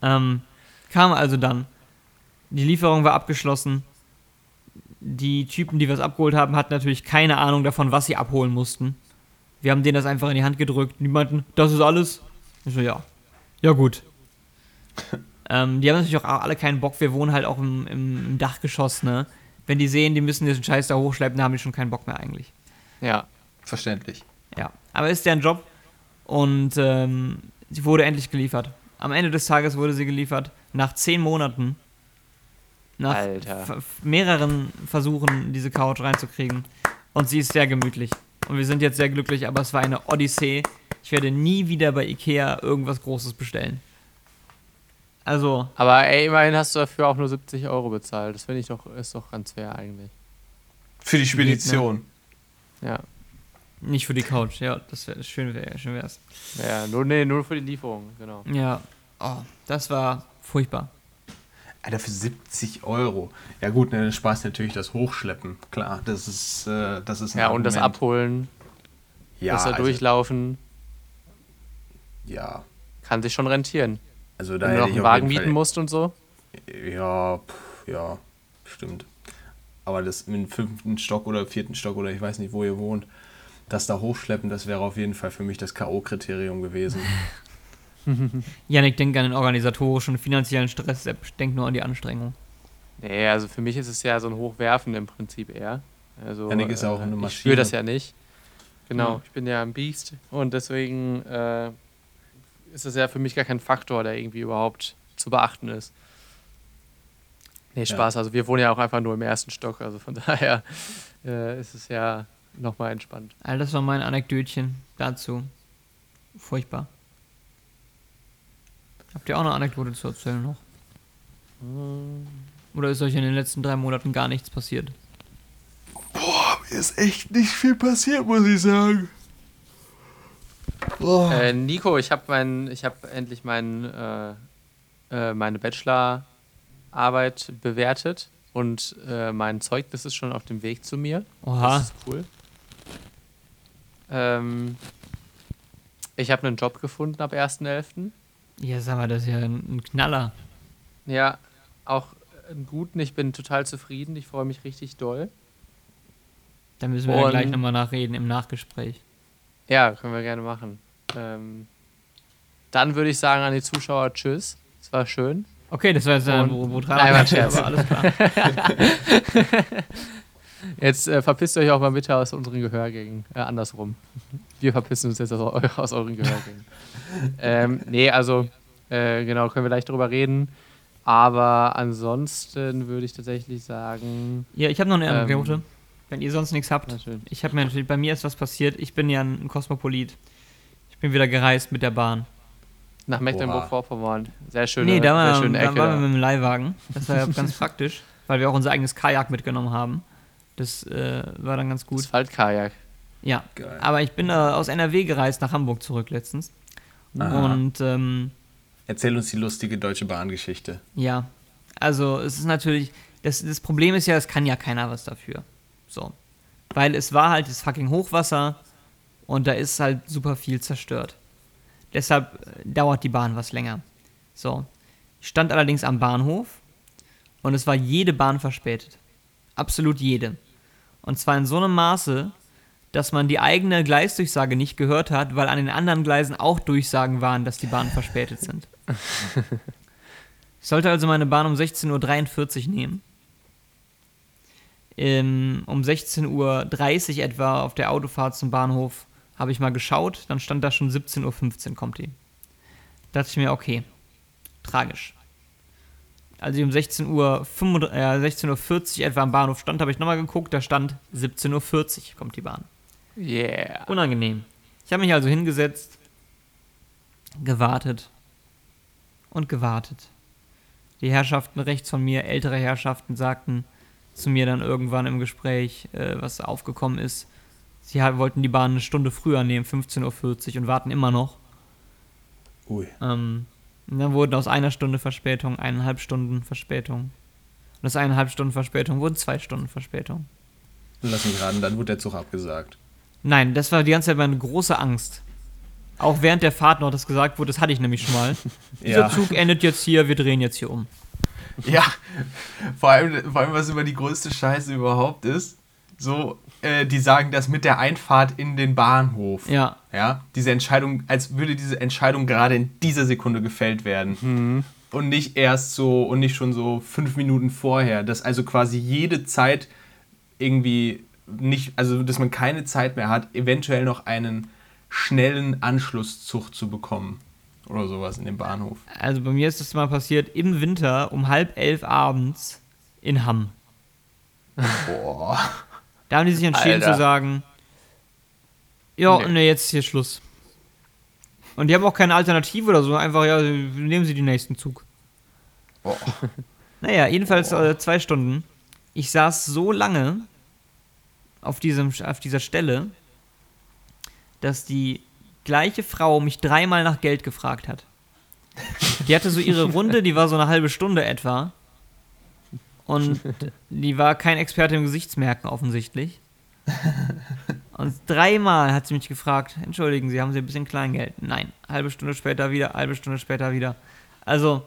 Ähm, kam also dann. Die Lieferung war abgeschlossen. Die Typen, die wir es abgeholt haben, hatten natürlich keine Ahnung davon, was sie abholen mussten. Wir haben denen das einfach in die Hand gedrückt. Die meinten, das ist alles. Ich so, ja. Ja, gut. ähm, die haben natürlich auch alle keinen Bock. Wir wohnen halt auch im, im, im Dachgeschoss, ne? Wenn die sehen, die müssen diesen Scheiß da hochschleppen, dann haben die schon keinen Bock mehr eigentlich. ja. Verständlich. Ja, aber ist deren Job und ähm, sie wurde endlich geliefert. Am Ende des Tages wurde sie geliefert, nach zehn Monaten. Nach mehreren Versuchen, diese Couch reinzukriegen. Und sie ist sehr gemütlich. Und wir sind jetzt sehr glücklich, aber es war eine Odyssee. Ich werde nie wieder bei Ikea irgendwas Großes bestellen. Also, Aber ey, immerhin hast du dafür auch nur 70 Euro bezahlt. Das finde ich doch, ist doch ganz fair eigentlich. Für die Spedition. Ja. nicht für die Couch. Ja, das wäre schön, wär, schön wär's. Ja, nur, nee, nur für die Lieferung, genau. Ja, oh, das war furchtbar. Alter, für 70 Euro. Ja gut, ne, dann sparst du natürlich das Hochschleppen. Klar, das ist, äh, das ist ein Ja, und das Argument. Abholen, ja, das da also, durchlaufen, Ja, kann sich schon rentieren. Also da Wenn du noch ich einen Wagen Fall- mieten musst und so. Ja, pff, ja, stimmt. Aber das im fünften Stock oder vierten Stock oder ich weiß nicht, wo ihr wohnt, das da hochschleppen, das wäre auf jeden Fall für mich das K.O.-Kriterium gewesen. Janik denkt an den organisatorischen und finanziellen Stress, denkt nur an die Anstrengung. Nee, also für mich ist es ja so ein Hochwerfen im Prinzip eher. Also, Janik ist auch eine Ich Maschine. spüre das ja nicht. Genau, Ja. ich bin ja ein Biest und deswegen äh, ist das ja für mich gar kein Faktor, der irgendwie überhaupt zu beachten ist. Nee, Spaß. Also wir wohnen ja auch einfach nur im ersten Stock, also von daher äh, ist es ja nochmal entspannt. All das war mein Anekdötchen dazu. Furchtbar. Habt ihr auch eine Anekdote zu erzählen noch? Oder ist euch in den letzten drei Monaten gar nichts passiert? Boah, mir ist echt nicht viel passiert, muss ich sagen. Äh, Nico, ich habe mein, ich habe endlich mein, äh, äh, meine Bachelorarbeit bewertet und äh, mein Zeugnis ist schon auf dem Weg zu mir. Oha. Das ist cool. Ähm, ich habe einen Job gefunden ab 1.11. Ja, sag mal, das ist ja ein, ein Knaller. Ja, auch einen guten. Ich bin total zufrieden. Ich freue mich richtig doll. Da müssen wir ja Und- gleich nochmal nachreden im Nachgespräch. Ja, können wir gerne machen. Ähm, dann würde ich sagen an die Zuschauer Tschüss. Es war schön. Okay, das war jetzt ein war ein Scherz. aber alles klar. Jetzt äh, verpisst euch auch mal bitte aus unseren Gehörgängen. Äh, andersrum. Wir verpissen uns jetzt aus, aus euren Gehörgängen. ähm, nee, also, äh, genau, können wir gleich drüber reden. Aber ansonsten würde ich tatsächlich sagen. Ja, ich habe noch eine Ähm, Anekdote. Wenn ihr sonst nichts habt. Na schön. Ich habe mir natürlich, bei mir ist was passiert. Ich bin ja ein Kosmopolit. Ich bin wieder gereist mit der Bahn. Nach Mecklenburg-Vorpommern. Sehr schöne, nee, da, sehr war, schöne da Ecke. waren wir mit dem Leihwagen. Das war ja ganz praktisch, weil wir auch unser eigenes Kajak mitgenommen haben. Das äh, war dann ganz gut. Asphaltkajak. Ja, Geil. aber ich bin äh, aus NRW gereist nach Hamburg zurück letztens. Aha. Und ähm, Erzähl uns die lustige deutsche Bahngeschichte. ja, also es ist natürlich, das, das Problem ist ja, es kann ja keiner was dafür. So. Weil es war halt das fucking Hochwasser und da ist halt super viel zerstört. Deshalb äh, dauert die Bahn was länger. So. Ich stand allerdings am Bahnhof und es war jede Bahn verspätet. Absolut jede. Und zwar in so einem Maße, dass man die eigene Gleisdurchsage nicht gehört hat, weil an den anderen Gleisen auch Durchsagen waren, dass die Bahnen verspätet sind. Ich sollte also meine Bahn um 16.43 Uhr nehmen. Ähm, um 16.30 Uhr etwa auf der Autofahrt zum Bahnhof habe ich mal geschaut, dann stand da schon 17.15 Uhr kommt die. Da dachte ich mir, okay, tragisch. Als ich um 16.45 Uhr, 35 äh, 16.40 Uhr etwa am Bahnhof stand, habe ich nochmal geguckt, da stand 17.40 Uhr kommt die Bahn. Yeah. Unangenehm. Ich habe mich also hingesetzt, gewartet und gewartet. Die Herrschaften rechts von mir, ältere Herrschaften, sagten zu mir dann irgendwann im Gespräch, äh, was aufgekommen ist, sie wollten die Bahn eine Stunde früher nehmen, 15.40 Uhr und warten immer noch. Ui. Ähm, und dann wurden aus einer Stunde Verspätung eineinhalb Stunden Verspätung. Und aus eineinhalb Stunden Verspätung wurden zwei Stunden Verspätung. Lass mich raten, dann wurde der Zug abgesagt. Nein, das war die ganze Zeit meine große Angst. Auch während der Fahrt noch das gesagt wurde, das hatte ich nämlich schon mal. Dieser Ja. Zug endet jetzt hier, wir drehen jetzt hier um. Ja, vor allem, vor allem, was immer die größte Scheiße überhaupt ist, so, äh, die sagen das mit der Einfahrt in den Bahnhof. Ja, Ja, diese Entscheidung, als würde diese Entscheidung gerade in dieser Sekunde gefällt werden. Und nicht erst so, und nicht schon so fünf Minuten vorher. Dass also quasi jede Zeit irgendwie nicht, also dass man keine Zeit mehr hat, eventuell noch einen schnellen Anschlusszug zu bekommen. Oder sowas in dem Bahnhof. also bei mir ist das mal passiert im Winter um halb elf abends in Hamm. Boah. Da haben die sich entschieden Alter. zu sagen, ja, Nee. nee. jetzt ist hier Schluss. Und die haben auch keine Alternative oder so, einfach, ja, nehmen sie den nächsten Zug. Boah. Naja, jedenfalls äh, zwei Stunden. Ich saß so lange auf, diesem, auf dieser Stelle, dass die gleiche Frau mich dreimal nach Geld gefragt hat. Die hatte so ihre Runde, die war so eine halbe Stunde etwa. Und die war kein Experte im Gesichtsmerken offensichtlich. Und dreimal hat sie mich gefragt, entschuldigen Sie, haben Sie ein bisschen Kleingeld? Nein. Halbe Stunde später wieder, halbe Stunde später wieder. Also,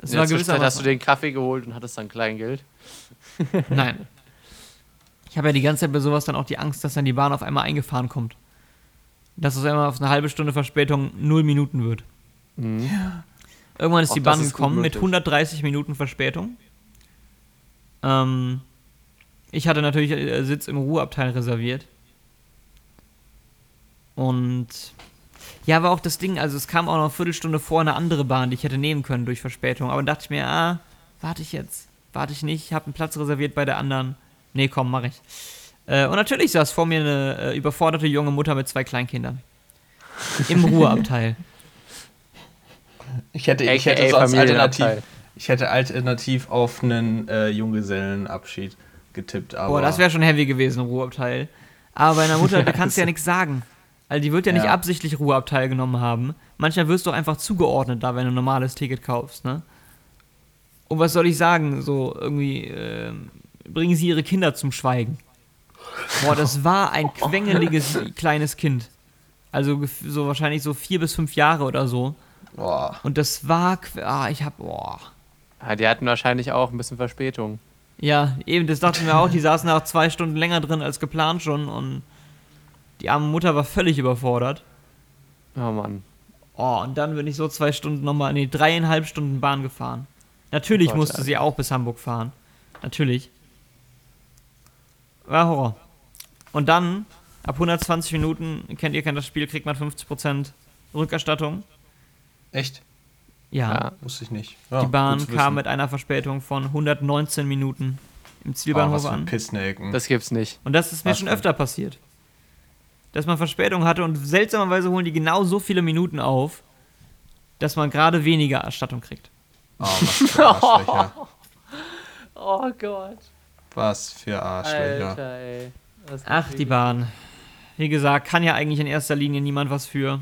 es In war der Zwischenzeit hast du den Kaffee geholt und hattest dann Kleingeld. Nein. Ich habe ja die ganze Zeit bei sowas dann auch die Angst, dass dann die Bahn auf einmal eingefahren kommt. Dass es einmal auf eine halbe Stunde Verspätung null Minuten wird. Irgendwann ist Auch die Bahn ist gekommen mit möglich. 130 Minuten Verspätung. Ähm, ich hatte natürlich äh, Sitz im Ruheabteil reserviert. Und ja, war auch das Ding, also es kam auch noch eine Viertelstunde vor eine andere Bahn, die ich hätte nehmen können durch Verspätung. Aber dann dachte ich mir, ah, warte ich jetzt. Warte ich nicht, habe einen Platz reserviert bei der anderen. Nee, komm, mach ich. Äh, und natürlich saß vor mir eine äh, überforderte junge Mutter mit zwei Kleinkindern. Im Ruheabteil. Ich hätte, ich hätte AKA sonst alternativ. Ich hätte alternativ auf einen äh, Junggesellenabschied getippt, aber Boah, das wäre schon heavy gewesen, Ruheabteil. Aber bei einer Mutter, da kannst du ja nichts sagen. Also die wird ja nicht Ja. absichtlich Ruheabteil genommen haben. Manchmal wirst du auch einfach zugeordnet da, wenn du ein normales Ticket kaufst, ne? Und was soll ich sagen? So, irgendwie, ähm, bringen sie ihre Kinder zum Schweigen. Boah, das war ein quengeliges kleines Kind. Also so wahrscheinlich so vier bis fünf Jahre oder so. Boah. Und das war, ah, ich hab, boah. Ja, die hatten wahrscheinlich auch ein bisschen Verspätung. Ja, eben, das dachte ich mir auch. Die saßen nach zwei Stunden länger drin als geplant schon und die arme Mutter war völlig überfordert. Oh Mann. Oh, und dann bin ich so zwei Stunden nochmal, nee, dreieinhalb Stunden Bahn gefahren. Natürlich Gott, musste Alter. sie auch bis Hamburg fahren. Natürlich. War Horror. Und dann, ab 120 Minuten, kennt ihr, kennt das Spiel, kriegt man 50% Rückerstattung. Echt? Ja. Ja. Wusste ich nicht. Ja, Die Bahn kam wissen. mit einer Verspätung von 119 Minuten im oh, Zielbahnhof was für an. Das gibt's nicht. Und das ist mir Was schon denn? öfter passiert. Dass man Verspätung hatte und seltsamerweise holen die genau so viele Minuten auf, dass man gerade weniger Erstattung kriegt. Oh, was für Arschlöcher. Oh Gott. Was für Arschlöcher. Alter, ey. Ach, die Bahn. Wie gesagt, kann ja eigentlich in erster Linie niemand was für,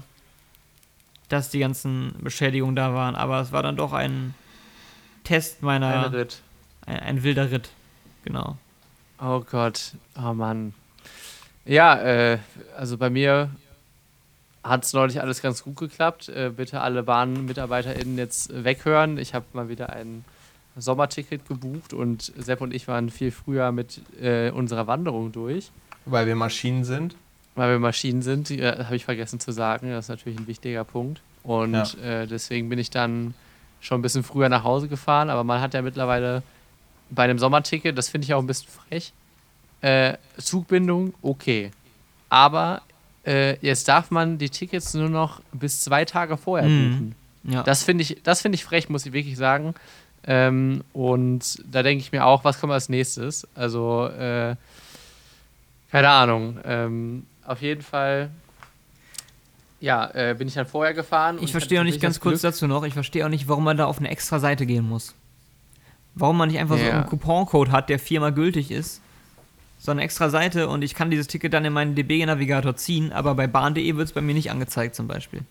dass die ganzen Beschädigungen da waren. Aber es war dann doch ein Test Ein meiner. Ritt. Ein, ein wilder Ritt. Genau. Oh Gott. Oh Mann. Ja, äh, also bei mir hat es neulich alles ganz gut geklappt. Äh, bitte alle BahnmitarbeiterInnen jetzt weghören. Ich habe mal wieder ein Sommerticket gebucht und Sepp und ich waren viel früher mit äh, unserer Wanderung durch. Weil wir Maschinen sind. Weil wir Maschinen sind, äh, habe ich vergessen zu sagen. Das ist natürlich ein wichtiger Punkt. Und Ja. äh, deswegen bin ich dann schon ein bisschen früher nach Hause gefahren. Aber man hat ja mittlerweile bei einem Sommerticket, das finde ich auch ein bisschen frech, äh, Zugbindung, okay. Aber äh, jetzt darf man die Tickets nur noch bis zwei Tage vorher Mhm. buchen. Ja. Das finde ich, das finde ich frech, muss ich wirklich sagen. Ähm, und da denke ich mir auch, was kommt als nächstes? Also, äh, keine Ahnung. Ähm, auf jeden Fall, ja, äh, bin ich dann vorher gefahren. Ich verstehe auch nicht ganz kurz Glück- dazu noch, ich verstehe auch nicht, warum man da auf eine extra Seite gehen muss. Warum man nicht einfach so Ja. einen Couponcode hat, der viermal gültig ist, so eine extra Seite und ich kann dieses Ticket dann in meinen DB-Navigator ziehen, aber bei bahn.de wird es bei mir nicht angezeigt zum Beispiel.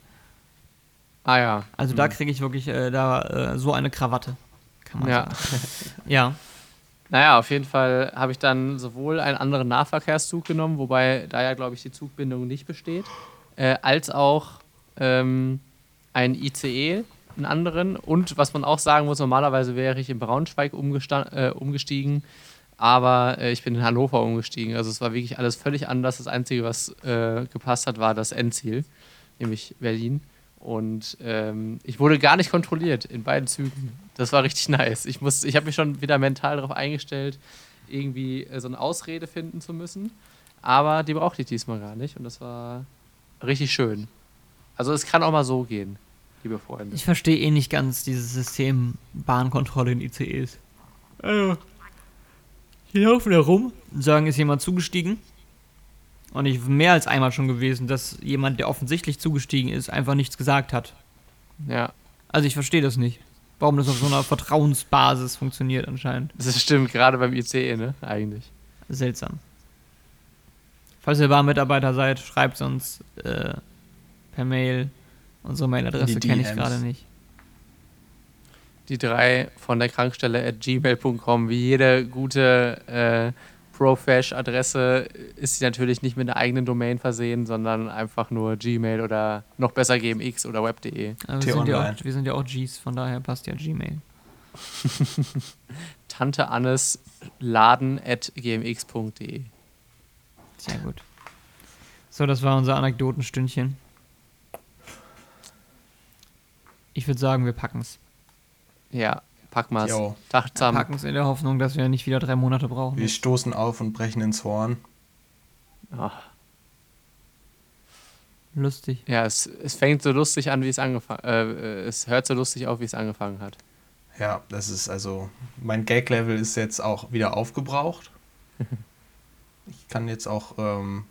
Ah ja. Also da kriege ich wirklich äh, da äh, so eine Krawatte. Kann man Ja. sagen. Ja. Naja, auf jeden Fall habe ich dann sowohl einen anderen Nahverkehrszug genommen, wobei da ja, glaube ich, die Zugbindung nicht besteht, äh, als auch ähm, einen ICE, einen anderen. Und was man auch sagen muss, normalerweise wäre ich in Braunschweig äh, umgestiegen, aber äh, ich bin in Hannover umgestiegen. Also es war wirklich alles völlig anders. Das Einzige, was äh, gepasst hat, war das Endziel, nämlich Berlin. Und ähm, ich wurde gar nicht kontrolliert in beiden Zügen. Das war richtig nice. Ich, ich habe mich schon wieder mental darauf eingestellt, irgendwie äh, so eine Ausrede finden zu müssen. Aber die brauchte ich diesmal gar nicht. Und das war richtig schön. Also es kann auch mal so gehen, liebe Freunde. Ich verstehe eh nicht ganz dieses System Bahnkontrolle in ICEs. Also, die laufen da rum sagen, ist jemand zugestiegen? Und ich mehr als einmal schon gewesen, dass jemand, der offensichtlich zugestiegen ist, einfach nichts gesagt hat. Ja, Also ich verstehe das nicht. Warum das auf so einer Vertrauensbasis funktioniert anscheinend. das stimmt, gerade beim ICE, ne? Eigentlich. Seltsam. Falls ihr Bahnmitarbeiter seid, schreibt uns äh, per Mail. Unsere Mailadresse kenne ich gerade nicht. die drei von der Krankstelle at gmail.com. Wie jede gute äh, Profesh-Adresse ist sie natürlich nicht mit einer eigenen Domain versehen, sondern einfach nur Gmail oder noch besser GMX oder web.de. Aber wir, sind ja auch, wir sind ja auch Gs, von daher passt ja Gmail. Tante Annes Laden at gmx.de. Sehr gut. So, das war unser Anekdotenstündchen. Ich würde sagen, wir packen's. Ja, pack mal's. Jo. Tag Wir zusammen. packen's in der Hoffnung, dass wir nicht wieder drei Monate brauchen. Wir stoßen auf und brechen ins Horn. Ach, Lustig. ja, es, es fängt so lustig an, wie es angefangen äh, Es hört so lustig auf, wie es angefangen hat. Ja, das ist also, mein Gag-Level ist jetzt auch wieder aufgebraucht. Ich kann jetzt auch ähm,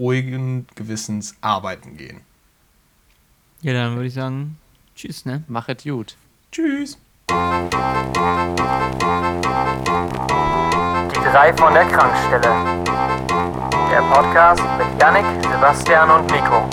ruhigen Gewissens arbeiten gehen. Ja, dann würde ich sagen, tschüss, ne? Mach es gut. Tschüss. Die drei von der Krankstelle. Der Podcast mit Yannick, Sebastian und Nico.